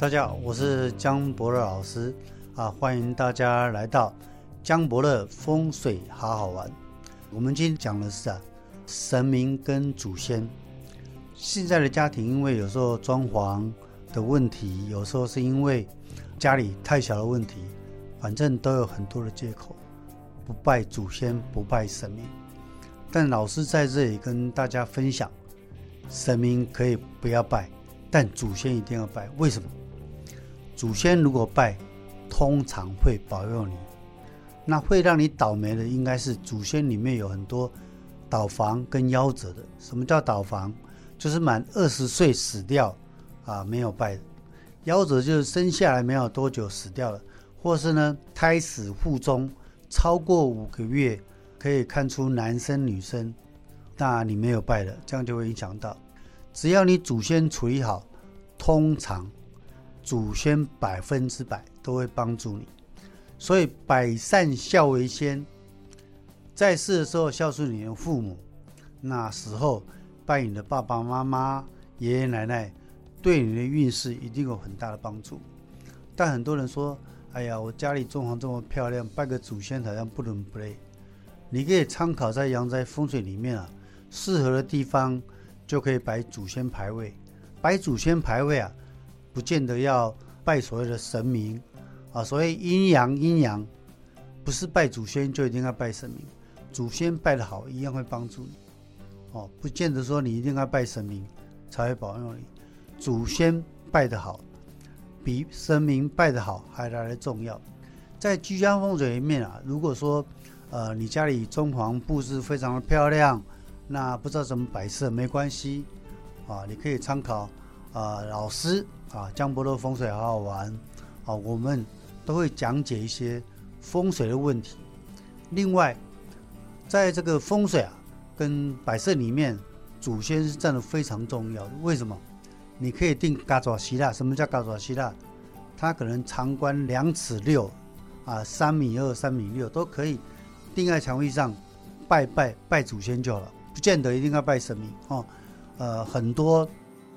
大家好，我是江伯乐老师啊，欢迎大家来到江伯乐风水好好玩。我们今天讲的是啊，神明跟祖先。现在的家庭因为有时候装潢的问题，有时候是因为家里太小的问题，反正都有很多的借口，不拜祖先，不拜神明。但老师在这里跟大家分享，神明可以不要拜，但祖先一定要拜。为什么？祖先如果拜，通常会保佑你。那会让你倒霉的，应该是祖先里面有很多倒房跟夭折的。什么叫倒房？就是满二十岁死掉啊，没有拜。夭折就是生下来没有多久死掉了，或是呢胎死腹中超过五个月，可以看出男生女生，那你没有拜的，这样就会影响到。只要你祖先处理好，通常。祖先百分之百都会帮助你，所以百善孝为先，在世的时候孝顺你的父母，那时候拜你的爸爸妈妈、爷爷奶奶，对你的运势一定有很大的帮助。但很多人说：“哎呀，我家里装潢这么漂亮，拜个祖先好像不伦不类。”你可以参考在阳宅风水里面啊，适合的地方就可以摆祖先牌位，摆祖先牌位啊。不见得要拜所谓的神明啊，所谓阴阳阴阳，不是拜祖先就一定要拜神明，祖先拜得好一样会帮助你哦，不见得说你一定要拜神明才会保佑你，祖先拜得好比神明拜得好还来的重要。在居家风水里面啊，如果说呃你家里装潢布置非常的漂亮，那不知道怎么摆设没关系啊，你可以参考啊老师。啊，江波的风水好好玩，啊，我们都会讲解一些风水的问题。另外，在这个风水啊跟摆设里面，祖先是占的非常重要的。为什么？你可以定嘎爪希腊，什么叫嘎爪希腊？它可能长宽两尺六，啊，三米二、三米六都可以定在墙壁上，拜拜拜祖先就好了，不见得一定要拜神明哦。呃，很多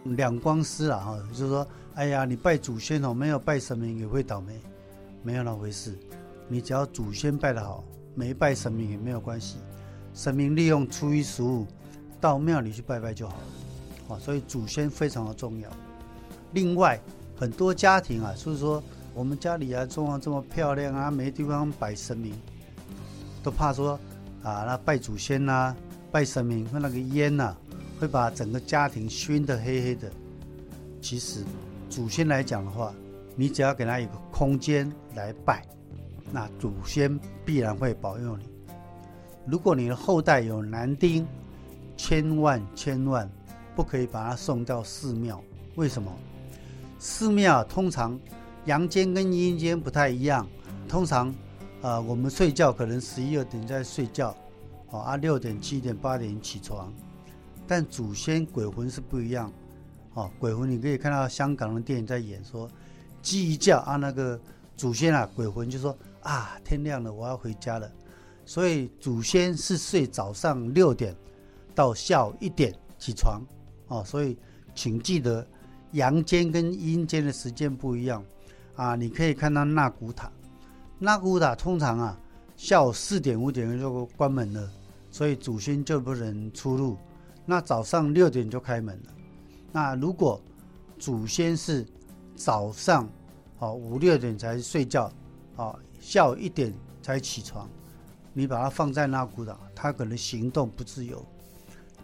两光师啊，哈，就是说。哎呀，你拜祖先哦，没有拜神明也会倒霉，没有那回事。你只要祖先拜得好，没拜神明也没有关系。神明利用初一十五到庙里去拜拜就好了。啊，所以祖先非常的重要。另外，很多家庭啊，就是说我们家里啊装潢这么漂亮啊，没地方摆神明，都怕说啊，那拜祖先呐，拜神明，那那个烟呐，会把整个家庭熏得黑黑的。其实。祖先来讲的话，你只要给他一个空间来拜，那祖先必然会保佑你。如果你的后代有男丁，千万千万不可以把他送到寺庙。为什么？寺庙通常阳间跟阴间不太一样。通常，呃，我们睡觉可能十一二点在睡觉，哦啊六点七点八点起床，但祖先鬼魂是不一样。哦，鬼魂你可以看到香港的电影在演说，鸡一叫啊，那个祖先啊，鬼魂就说啊，天亮了，我要回家了。所以祖先是睡早上六点到下午一点起床哦，所以请记得阳间跟阴间的时间不一样啊。你可以看到纳古塔，纳古塔通常啊下午四点五点就关门了，所以祖先就不能出入。那早上六点就开门了。那如果祖先是早上哦五六点才睡觉，哦下午一点才起床，你把它放在那古岛，他可能行动不自由，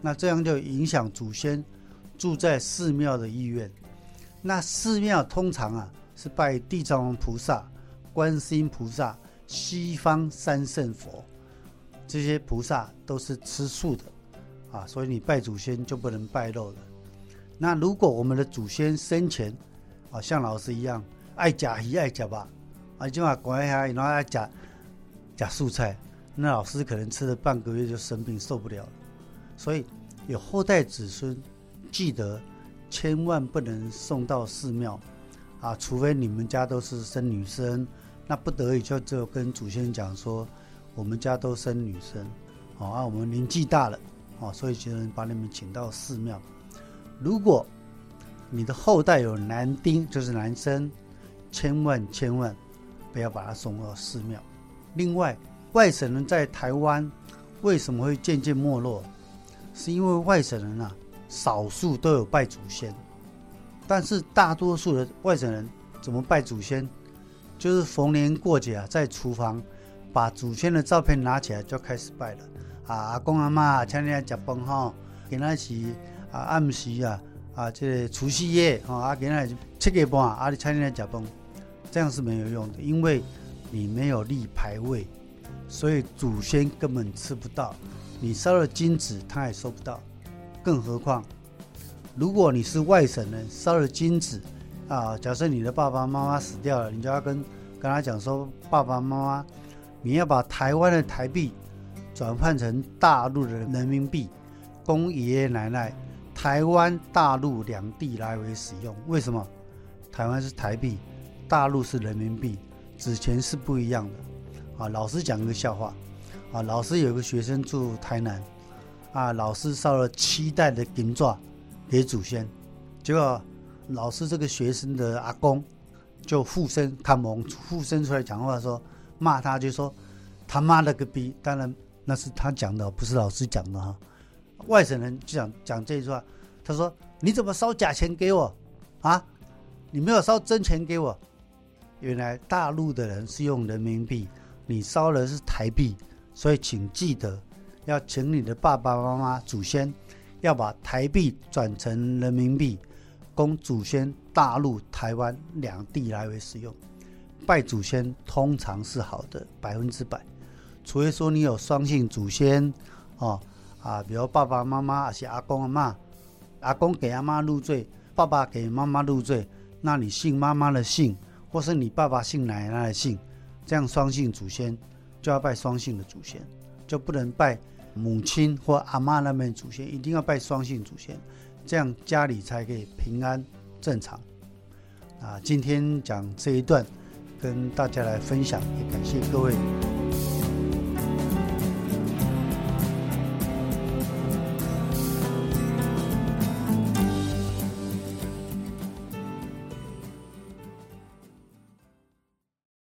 那这样就影响祖先住在寺庙的意愿。那寺庙通常啊是拜地藏王菩萨、观世音菩萨、西方三圣佛，这些菩萨都是吃素的啊，所以你拜祖先就不能拜肉了。那如果我们的祖先生前，啊，像老师一样爱甲鱼爱甲吧，啊，就把管一下，然后爱夹夹素菜，那老师可能吃了半个月就生病受不了了。所以有后代子孙记得，千万不能送到寺庙，啊，除非你们家都是生女生，那不得已就就跟祖先讲说，我们家都生女生，哦，啊，我们年纪大了，哦，所以就能把你们请到寺庙。如果你的后代有男丁，就是男生，千万千万不要把他送到寺庙。另外，外省人在台湾为什么会渐渐没落？是因为外省人啊，少数都有拜祖先，但是大多数的外省人怎么拜祖先？就是逢年过节啊，在厨房把祖先的照片拿起来就开始拜了。啊，阿公阿妈请你来食饭哈，今仔是啊暗时啊啊，这个除夕夜哈，啊今仔七点半啊，你请你来食饭，这样是没有用的，因为你没有立牌位，所以祖先根本吃不到。你烧了金纸，他也收不到。更何况，如果你是外省人，烧了金纸啊，假设你的爸爸妈妈死掉了，你就要跟跟他讲说，爸爸妈妈，你要把台湾的台币。转换成大陆的人民币，供爷爷奶奶台湾、大陆两地来回使用。为什么？台湾是台币，大陆是人民币，纸钱是不一样的。啊，老师讲一个笑话。啊，老师有个学生住台南，啊，老师烧了七代的金爪给祖先，结果老师这个学生的阿公就附身，他蒙附身出来讲话说，骂他就说他妈了个逼！当然。那是他讲的，不是老师讲的哈。外省人就讲讲这句话，他说：“你怎么烧假钱给我啊？你没有烧真钱给我。”原来大陆的人是用人民币，你烧的是台币，所以请记得要请你的爸爸妈妈祖先要把台币转成人民币，供祖先大陆、台湾两地来回使用。拜祖先通常是好的，百分之百。除非说你有双姓祖先，哦啊，比如爸爸妈妈还是阿公阿妈，阿公给阿妈入赘，爸爸给妈妈入赘，那你姓妈妈的姓，或是你爸爸姓奶奶的姓，这样双姓祖先就要拜双姓的祖先，就不能拜母亲或阿妈那边祖先，一定要拜双姓祖先，这样家里才可以平安正常。啊，今天讲这一段，跟大家来分享，也感谢各位。